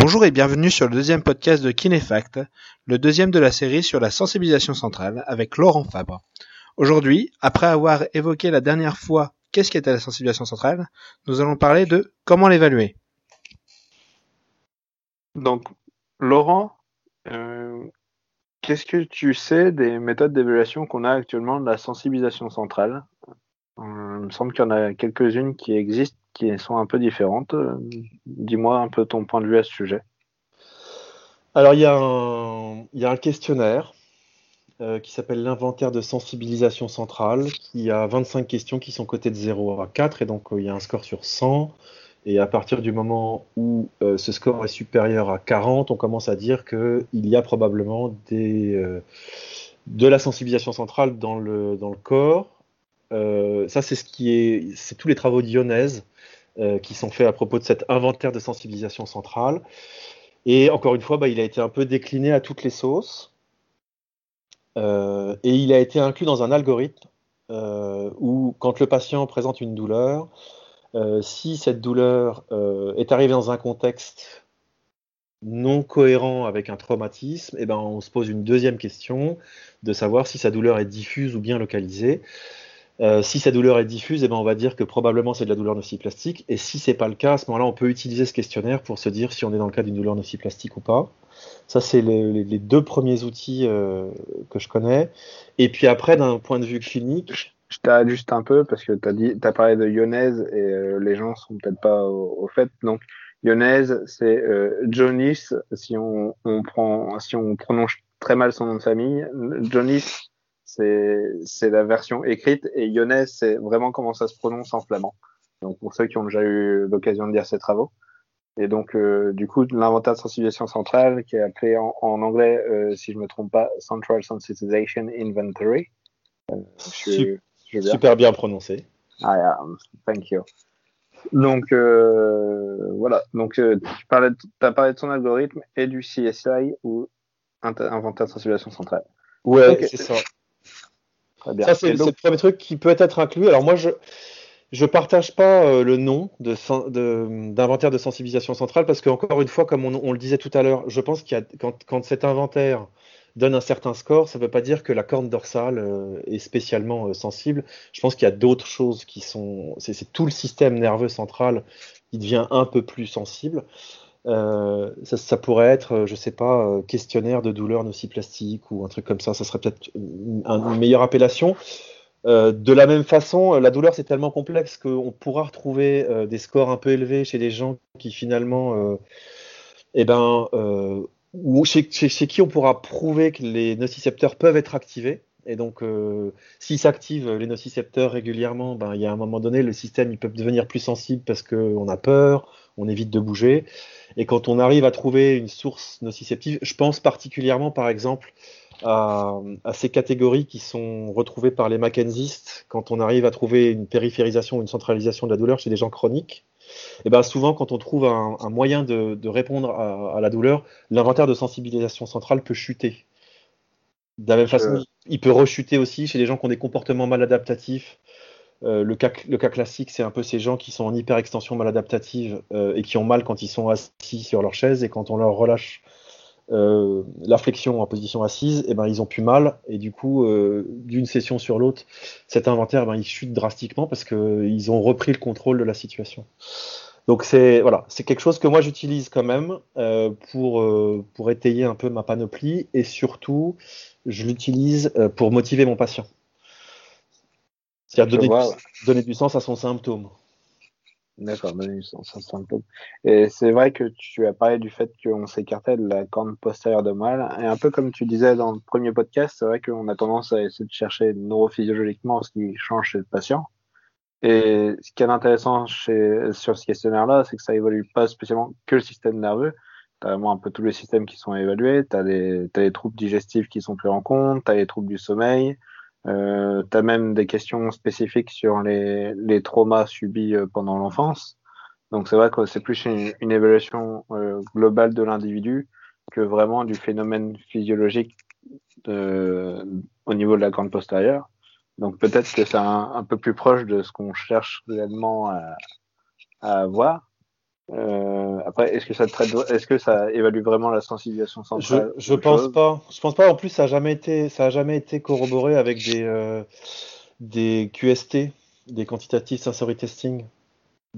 Bonjour et bienvenue sur le deuxième podcast de Kinefact, le deuxième de la série sur la sensibilisation centrale avec Laurent Fabre. Aujourd'hui, après avoir évoqué la dernière fois qu'est-ce qu'était la sensibilisation centrale, nous allons parler de comment l'évaluer. Donc, Laurent, euh, qu'est-ce que tu sais des méthodes d'évaluation qu'on a actuellement de la sensibilisation centrale? Euh, Il me semble qu'il y en a quelques-unes qui existent qui sont un peu différentes. Euh, dis-moi un peu ton point de vue à ce sujet. Alors, il y a un, il un questionnaire euh, qui s'appelle l'inventaire de sensibilisation centrale, qui a 25 questions qui sont cotées de 0 à 4, et donc euh, il y a un score sur 100. Et à partir du moment où ce score est supérieur à 40, on commence à dire qu'il y a probablement des, de la sensibilisation centrale dans le, dans le corps. Ça, c'est tous les travaux d'Ionèse euh, qui sont faits à propos de cet inventaire de sensibilisation centrale. Et encore une fois, bah, il a été un peu décliné à toutes les sauces. Euh, et il a été inclus dans un algorithme euh, où, quand le patient présente une douleur, si cette douleur est arrivée dans un contexte non cohérent avec un traumatisme, eh ben, on se pose une deuxième question de savoir si sa douleur est diffuse ou bien localisée. Euh, si sa douleur est diffuse, eh ben on va dire que probablement c'est de la douleur nociplastique. Et si c'est pas le cas, à ce moment-là, on peut utiliser ce questionnaire pour se dire si on est dans le cas d'une douleur nociplastique ou pas. Ça, c'est les, deux premiers outils euh, que je connais. Et puis après, d'un point de vue clinique. Je t'arrête juste un peu parce que tu as, as parlé de Lyonnaise et euh, les gens sont peut-être pas au, fait. Donc, Lyonnaise, c'est Jonis, si on, on, prend, si on prononce très mal son nom de famille. Jonis, c'est la version écrite et Lyonnais, c'est vraiment comment ça se prononce en flamand. Donc pour ceux qui ont déjà eu l'occasion de lire ces travaux. Et donc euh, du coup l'inventaire de sensibilisation centrale qui est appelé en, anglais, euh, si je me trompe pas, Central Sensitization Inventory. Euh, super bien prononcé. Ah, yeah, thank you. Donc voilà, donc tu parlais, as parlé de son algorithme et du CSI ou inventaire de sensibilisation centrale. Ouais, c'est ça. Ça, c'est le premier truc qui peut être inclus. Alors, moi, je je partage pas euh, le nom d'inventaire de, de, sensibilisation centrale parce qu'encore une fois, comme on, le disait tout à l'heure, je pense qu'il y a, quand, quand, cet inventaire donne un certain score, ça ne veut pas dire que la corne dorsale euh, est spécialement euh, sensible. Je pense qu'il y a d'autres choses qui sont. C'est tout le système nerveux central qui devient un peu plus sensible. Euh, ça, pourrait être, euh, je sais pas, euh, questionnaire de douleur nociplastique ou un truc comme ça. Ça serait peut-être une, meilleure appellation. de la même façon, la douleur c'est tellement complexe qu'on pourra retrouver des scores un peu élevés chez des gens qui finalement, eh ben, ou chez, qui on pourra prouver que les nocicepteurs peuvent être activés. Et donc, s'ils s'activent les nocicepteurs régulièrement, ben, il y a un moment donné, le système il peut devenir plus sensible parce qu'on a peur, on évite de bouger. Et quand on arrive à trouver une source nociceptive, je pense particulièrement par exemple à, ces catégories qui sont retrouvées par les Mackenzistes, quand on arrive à trouver une périphérisation ou une centralisation de la douleur chez des gens chroniques. Et eh ben souvent, quand on trouve un, moyen de, répondre à, la douleur, l'inventaire de sensibilisation centrale peut chuter. De la même façon, il peut rechuter aussi chez des gens qui ont des comportements maladaptatifs, euh, le, cas, classique, c'est un peu ces gens qui sont en hyperextension maladaptative euh, et qui ont mal quand ils sont assis sur leur chaise et quand on leur relâche euh, la flexion en position assise, eh ben, ils ont plus mal et du coup, d'une session sur l'autre, cet inventaire, ben, il chute drastiquement parce qu'ils ont repris le contrôle de la situation. Donc c'est voilà, c'est quelque chose que moi j'utilise quand même pour, pour étayer un peu ma panoplie et surtout, je l'utilise pour motiver mon patient. C'est-à-dire donner, du sens à son symptôme. D'accord, donner du sens à son symptôme. Et c'est vrai que tu as parlé du fait qu'on s'écartait de la corne postérieure de mal. Et un peu comme tu disais dans le premier podcast, c'est vrai qu'on a tendance à essayer de chercher neurophysiologiquement ce qui change chez le patient. Et ce qui est intéressant chez, sur ce questionnaire-là, c'est que ça évolue pas spécialement que le système nerveux. Tu as vraiment un peu tous les systèmes qui sont évalués. Tu as, les troubles digestifs qui sont pris en compte, tu as les troubles du sommeil, euh, tu as même des questions spécifiques sur les, les traumas subis euh, pendant l'enfance. Donc c'est vrai que c'est plus une, une évaluation euh, globale de l'individu que vraiment du phénomène physiologique de, au niveau de la grande postérieure. Donc peut-être que c'est un, un, peu plus proche de ce qu'on cherche réellement à, à avoir. Euh, après, est-ce que ça traite, est-ce que ça évalue vraiment la sensibilisation centrale Je, je pense pas. Je pense pas. En plus, ça a jamais été, ça a jamais été corroboré avec des euh, des QST, des quantitative sensory testing.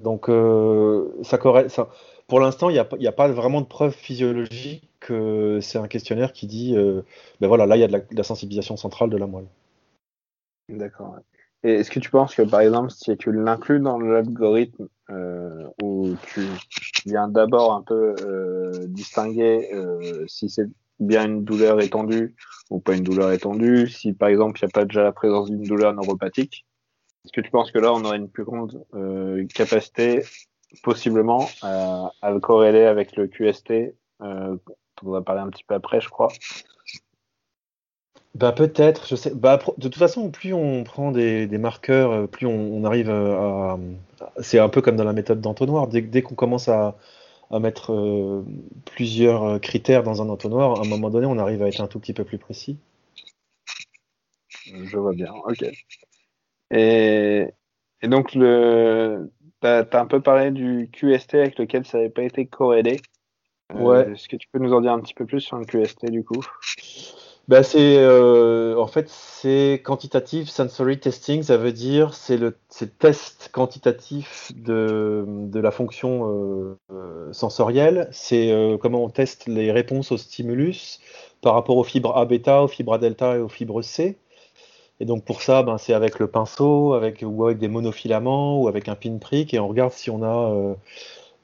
Donc, euh, ça, ça, pour l'instant, il n'y a, a, pas vraiment de preuve physiologique que c'est un questionnaire qui dit, ben voilà, là, il y a de la, sensibilisation centrale de la moelle. D'accord. Et est-ce que tu penses que, par exemple, si tu l'inclus dans l'algorithme, euh, où tu viens d'abord un peu euh, distinguer euh, si c'est bien une douleur étendue ou pas une douleur étendue, si par exemple il n'y a pas déjà la présence d'une douleur neuropathique, est-ce que tu penses que là on aurait une plus grande euh, capacité possiblement à, le corréler avec le QST on va parler un petit peu après, je crois? Bah peut-être, je sais. Bah, de toute façon, plus on prend des, marqueurs, euh, plus on, arrive à. C'est un peu comme dans la méthode d'entonnoir. Dès, dès qu'on commence à, mettre euh, plusieurs euh, critères dans un entonnoir, à un moment donné, on arrive à être un tout petit peu plus précis. Je vois bien, ok. Et, donc, le, tu as, un peu parlé du QST avec lequel ça n'avait pas été corrélé. Ouais. Est-ce que tu peux nous en dire un petit peu plus sur le QST du coup? Bah, c'est euh, en fait c'est quantitative sensory testing, ça veut dire c'est le test quantitatif de, de la fonction euh, euh, sensorielle. C'est comment on teste les réponses au stimulus par rapport aux fibres A bêta, aux fibres A delta et aux fibres C. Et donc pour ça, ben, c'est avec le pinceau, avec ou avec des monofilaments ou avec un pinprick et on regarde si on a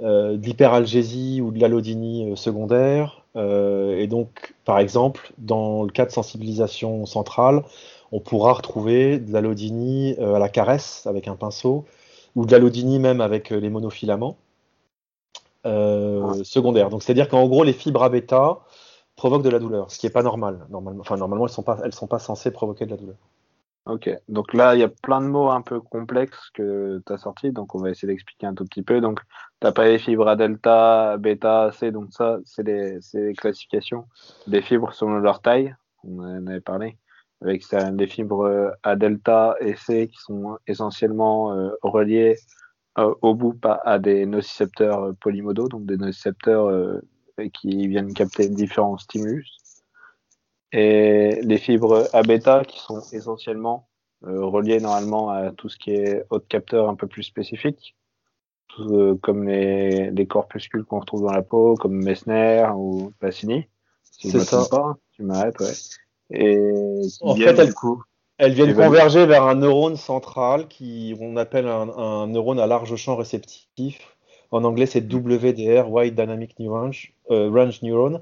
euh, d'hyperalgésie ou de l'allodynie secondaire, euh, et donc, par exemple, dans le cas de sensibilisation centrale, on pourra retrouver de l'allodynie euh, à la caresse avec un pinceau, ou de l'allodynie même avec euh, les monofilaments secondaires. Donc, c'est-à-dire qu'en gros, les fibres à bêta provoquent de la douleur, ce qui n'est pas normal. Normalement, enfin, normalement, elles ne sont, pas, elles sont pas censées provoquer de la douleur. Ok, donc là, il y a plein de mots un peu complexes que tu as sortis, donc on va essayer d'expliquer un tout petit peu. Donc, tu as pas les fibres à delta, bêta, C, donc ça, c'est des, classifications. Des fibres selon leur taille, on en avait parlé, avec des fibres à delta et C qui sont essentiellement euh, reliées euh, au bout à des nocicepteurs polymodaux, donc des nocicepteurs euh, qui viennent capter différents stimulus. Et les fibres A bêta qui sont essentiellement euh, reliées normalement à tout ce qui est autre capteur un peu plus spécifique, euh, comme les, les corpuscules qu'on retrouve dans la peau, comme Messner ou Pacini. Si C'est ça. Pas, tu m'arrêtes, ouais. Et en fait, elles, elles viennent converger vers un neurone central qui on appelle un, un neurone à large champ réceptif. En anglais, c'est WDR, Wide Dynamic Neurone, euh, Range Neuron.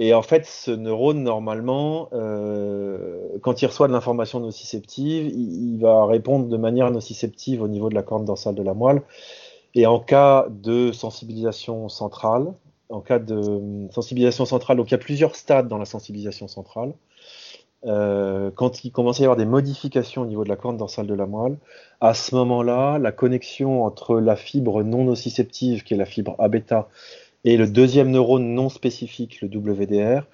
Et en fait, ce neurone, normalement, euh, quand il reçoit de l'information nociceptive, il, va répondre de manière nociceptive au niveau de la corne dorsale de la moelle. Et en cas de sensibilisation centrale, en cas de sensibilisation centrale, donc il y a plusieurs stades dans la sensibilisation centrale. Euh, quand il commence à y avoir des modifications au niveau de la corne dorsale de la moelle, à ce moment-là, la connexion entre la fibre non nociceptive, qui est la fibre A bêta, et le deuxième neurone non spécifique, le WDR,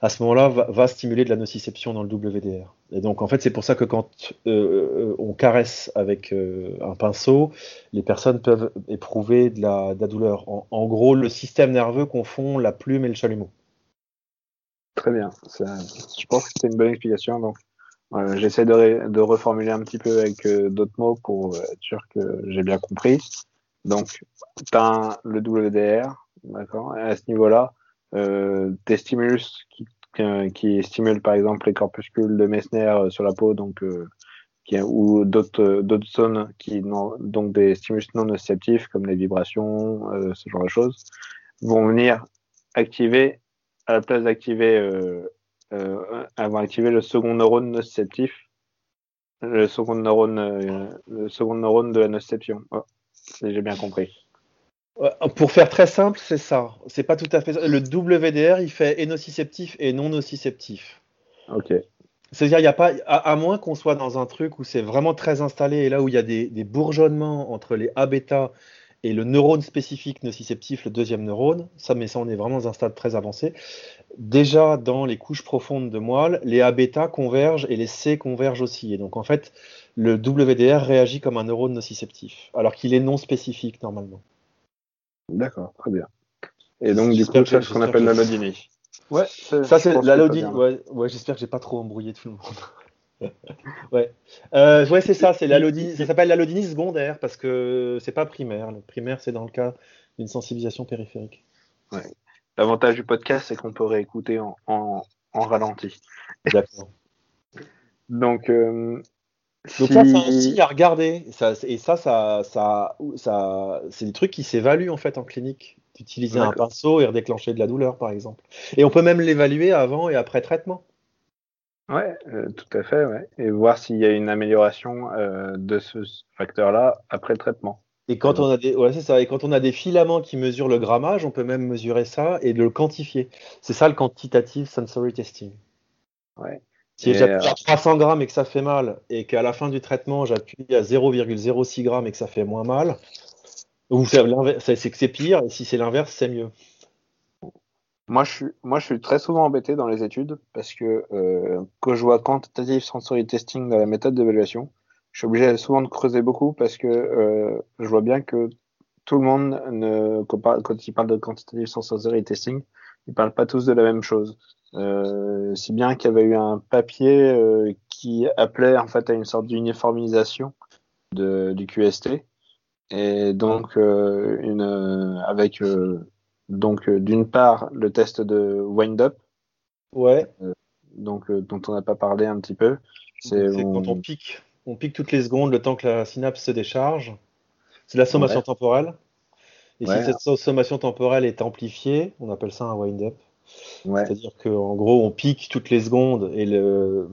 à ce moment-là, va, stimuler de la nociception dans le WDR. Et donc, en fait, c'est pour ça que quand euh, euh, on caresse avec euh, un pinceau, les personnes peuvent éprouver de la, douleur. En, gros, le système nerveux confond la plume et le chalumeau. Très bien. je pense que c'est une bonne explication. Donc, j'essaie de, reformuler un petit peu avec d'autres mots pour être sûr que j'ai bien compris. Donc, as le WDR, D'accord. À ce niveau-là, euh, des stimulus qui, qui stimulent par exemple les corpuscules de Messner euh, sur la peau, donc euh, ou d'autres euh, d'autres zones qui n'ont donc des stimulus non nociceptifs comme les vibrations, euh, ce genre de choses, vont venir activer à la place d'activer euh, euh, vont activer le second neurone nociceptif, le second neurone le second neurone de la nociception. Oh, j'ai bien compris. Pour faire très simple, c'est ça. C'est pas tout à fait ça. Le WDR, il fait et nociceptif et non nociceptif. Ok. C'est-à-dire, il y a pas, à, moins qu'on soit dans un truc où c'est vraiment très installé et là où il y a des, bourgeonnements entre les A bêta et le neurone spécifique nociceptif, le deuxième neurone, ça, mais ça, on est vraiment dans un stade très avancé. Déjà, dans les couches profondes de moelle, les A bêta convergent et les C convergent aussi. Et donc, en fait, le WDR réagit comme un neurone nociceptif, alors qu'il est non spécifique normalement. D'accord, très bien. Et donc, du coup, c'est ce qu'on appelle la Lodini. Ouais, ça c'est la Lodini. Ouais, ouais j'espère que j'ai pas trop embrouillé tout le monde. ouais, euh, ouais c'est ça, c'est la Ça s'appelle la Lodini secondaire parce que c'est pas primaire. Le primaire, c'est dans le cas d'une sensibilisation périphérique. Ouais. L'avantage du podcast, c'est qu'on peut réécouter en, en, en ralenti. D'accord. Donc, euh, donc ça, c'est un signe à regarder. Ça, et ça, ça, ça, ça c'est des trucs qui s'évaluent en fait en clinique. D'utiliser un pinceau et redéclencher de la douleur, par exemple. Et on peut même l'évaluer avant et après traitement. Ouais, euh, tout à fait, ouais. Et voir s'il y a une amélioration euh, de ce facteur-là après le traitement. Et quand on a des, ouais, ça. Et quand on a des filaments qui mesurent le grammage, on peut même mesurer ça et le quantifier. C'est ça le quantitative sensory testing. Ouais. Si j'appuie à 300 grammes et que ça fait mal, et qu'à la fin du traitement, j'appuie à 0,06 grammes et que ça fait moins mal, ou c'est que c'est pire, et si c'est l'inverse, c'est mieux. Moi je, suis, moi, je suis très souvent embêté dans les études parce que euh, quand je vois quantitative sensory testing dans la méthode d'évaluation, je suis obligé souvent de creuser beaucoup parce que euh, je vois bien que tout le monde, ne, quand, il parle de quantitative sensory testing, ils parlent pas tous de la même chose. Euh, si bien qu'il y avait eu un papier euh, qui appelait en fait à une sorte d'uniformisation du QST et donc euh, une avec donc d'une part le test de wind up. Ouais. Donc dont on n'a pas parlé un petit peu. C'est quand on pique on pique toutes les secondes le temps que la synapse se décharge. C'est la sommation temporelle. Et si cette sommation temporelle est amplifiée on appelle ça un wind up c'est-à-dire qu'en gros, on pique toutes les secondes et le,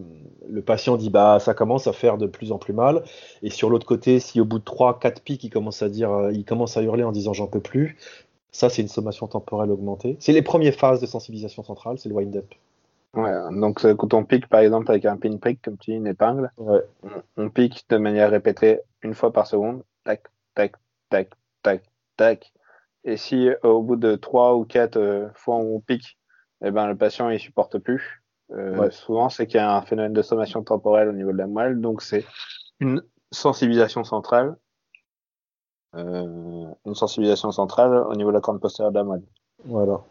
patient dit bah ça commence à faire de plus en plus mal. Et sur l'autre côté, si au bout de 3-4 pics, il commence à dire, euh, il commence à hurler en disant j'en peux plus, ça c'est une sommation temporelle augmentée. C'est les premières phases de sensibilisation centrale, c'est le wind-up. Ouais, donc euh, quand on pique par exemple avec un pinprick, comme tu dis, une épingle, on, pique de manière répétée une fois par seconde, tac, tac, tac, tac, tac. Et si euh, au bout de 3 ou 4 fois on pique eh ben, le patient il supporte plus. Euh, Souvent, c'est qu'il y a un phénomène de sommation temporelle au niveau de la moelle, donc c'est une sensibilisation centrale, euh, une sensibilisation centrale au niveau de la corne postérieure de la moelle. Voilà.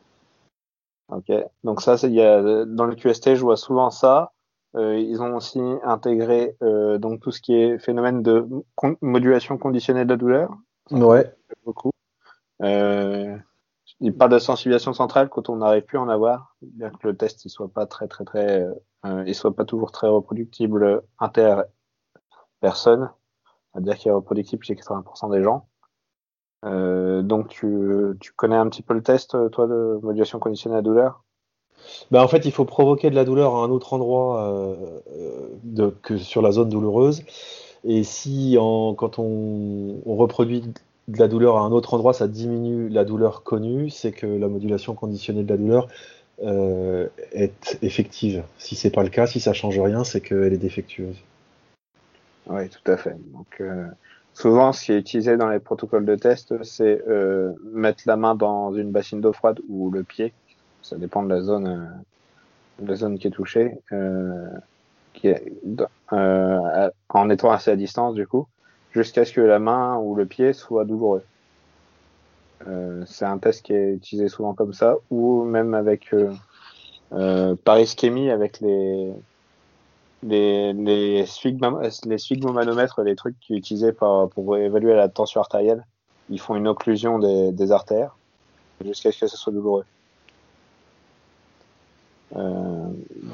Ok. Donc ça, c'est il y a dans le QST, je vois souvent ça. Euh, ils ont aussi intégré euh, donc tout ce qui est phénomène de modulation conditionnée de la douleur. Ouais. Beaucoup. Euh, il parle de sensibilisation centrale quand on n'arrive plus à en avoir, bien que le test il soit pas très très très, euh, il soit pas toujours très reproductible inter personne, c'est-à-dire qu'il est reproductible chez 80% des gens. Euh, donc tu, tu connais un petit peu le test, toi, de modulation conditionnée à douleur? Ben, en fait, il faut provoquer de la douleur à un autre endroit euh, de, que sur la zone douloureuse. Et si en, quand on, on reproduit de la douleur à un autre endroit, ça diminue la douleur connue, c'est que la modulation conditionnée de la douleur euh, est effective. Si c'est pas le cas, si ça change rien, c'est qu'elle est défectueuse. Oui, tout à fait. Donc, euh, souvent, ce qui est utilisé dans les protocoles de test, c'est euh, mettre la main dans une bassine d'eau froide ou le pied. Ça dépend de la zone, de la zone qui est touchée, qui est, en étant assez à distance du coup jusqu'à ce que la main ou le pied soit douloureux. Euh, c'est un test qui est utilisé souvent comme ça, ou même avec euh, euh, par ischémie avec les les les, sphygmomanomètres, les trucs qui utilisés pour, pour évaluer la tension artérielle. Ils font une occlusion des, des artères jusqu'à ce que ce soit douloureux.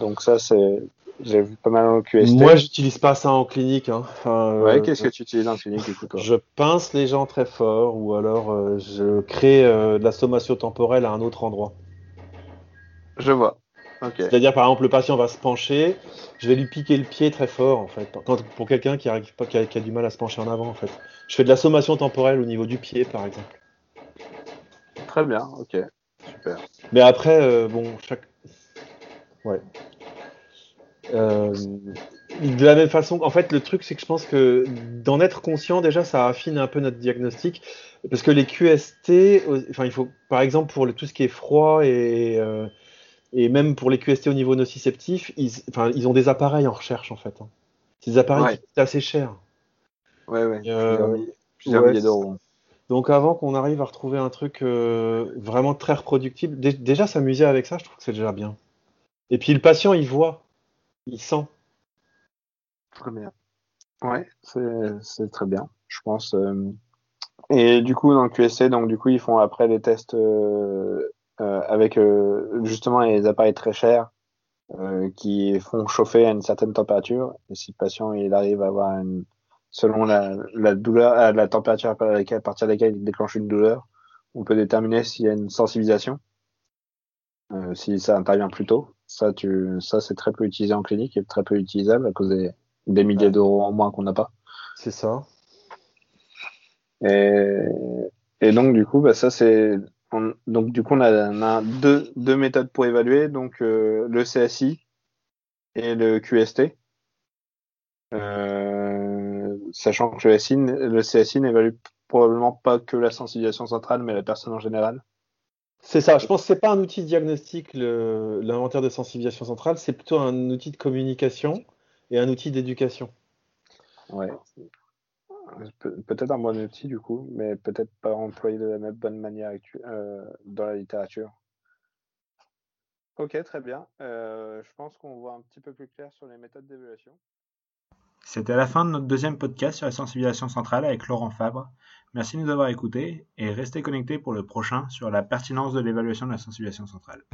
Donc ça c'est j'ai vu pas mal en QST. Moi, j'utilise pas ça en clinique. Hein. Enfin, ouais, euh, qu'est-ce que tu utilises en clinique du coup, toi? Je pince les gens très fort ou alors euh, je crée euh, de la sommation temporelle à un autre endroit. Je vois. Okay. C'est-à-dire, par exemple, le patient va se pencher, je vais lui piquer le pied très fort, en fait. Quand, pour quelqu'un qui a, qui, a, du mal à se pencher en avant, en fait. Je fais de la sommation temporelle au niveau du pied, par exemple. Très bien, ok. Super. Mais après, bon, chaque. Ouais. Euh, de la même façon, en fait, le truc, c'est que je pense que d'en être conscient, déjà, ça affine un peu notre diagnostic. Parce que les QST, enfin, il faut, par exemple, pour le, tout ce qui est froid et, euh, et même pour les QST au niveau nociceptif, ils, enfin, ils ont des appareils en recherche, en fait. Hein. C'est des appareils qui coûtent assez cher. Ouais, ouais. Euh, plusieurs milliers d'euros. Donc avant qu'on arrive à retrouver un truc euh, vraiment très reproductible, déjà s'amuser avec ça, je trouve que c'est déjà bien. Et puis le patient, il voit, il sent. Très bien. Ouais, c'est très bien, je pense. Euh. Et du coup, dans le QSC, donc du coup, ils font après des tests euh, avec justement les appareils très chers qui font chauffer à une certaine température. Et si le patient il arrive à avoir une selon la, la douleur, euh, la température à partir de laquelle il déclenche une douleur, on peut déterminer s'il y a une sensibilisation, euh, si ça intervient plus tôt. Ça, tu, ça c'est très peu utilisé en clinique et très peu utilisable à cause des, des milliers d'euros en moins qu'on n'a pas. C'est ça. Et, et donc du coup, bah, ça c'est donc du coup on a, on a, deux, deux méthodes pour évaluer, donc euh, le CSI et le QST. Euh, sachant que le, CSI, le CSI n'évalue probablement pas que la sensibilisation centrale, mais la personne en général. C'est ça, je pense que ce n'est pas un outil de diagnostic, l'inventaire de sensibilisation centrale, c'est plutôt un outil de communication et un outil d'éducation. Ouais. peut-être un bon outil du coup, mais peut-être pas employé de la même bonne manière euh, dans la littérature. Ok, très bien. Euh, je pense qu'on voit un petit peu plus clair sur les méthodes d'évaluation. C'était la fin de notre deuxième podcast sur la sensibilisation centrale avec Laurent Fabre. Merci de nous avoir écoutés et restez connectés pour le prochain sur la pertinence de l'évaluation de la sensibilisation centrale.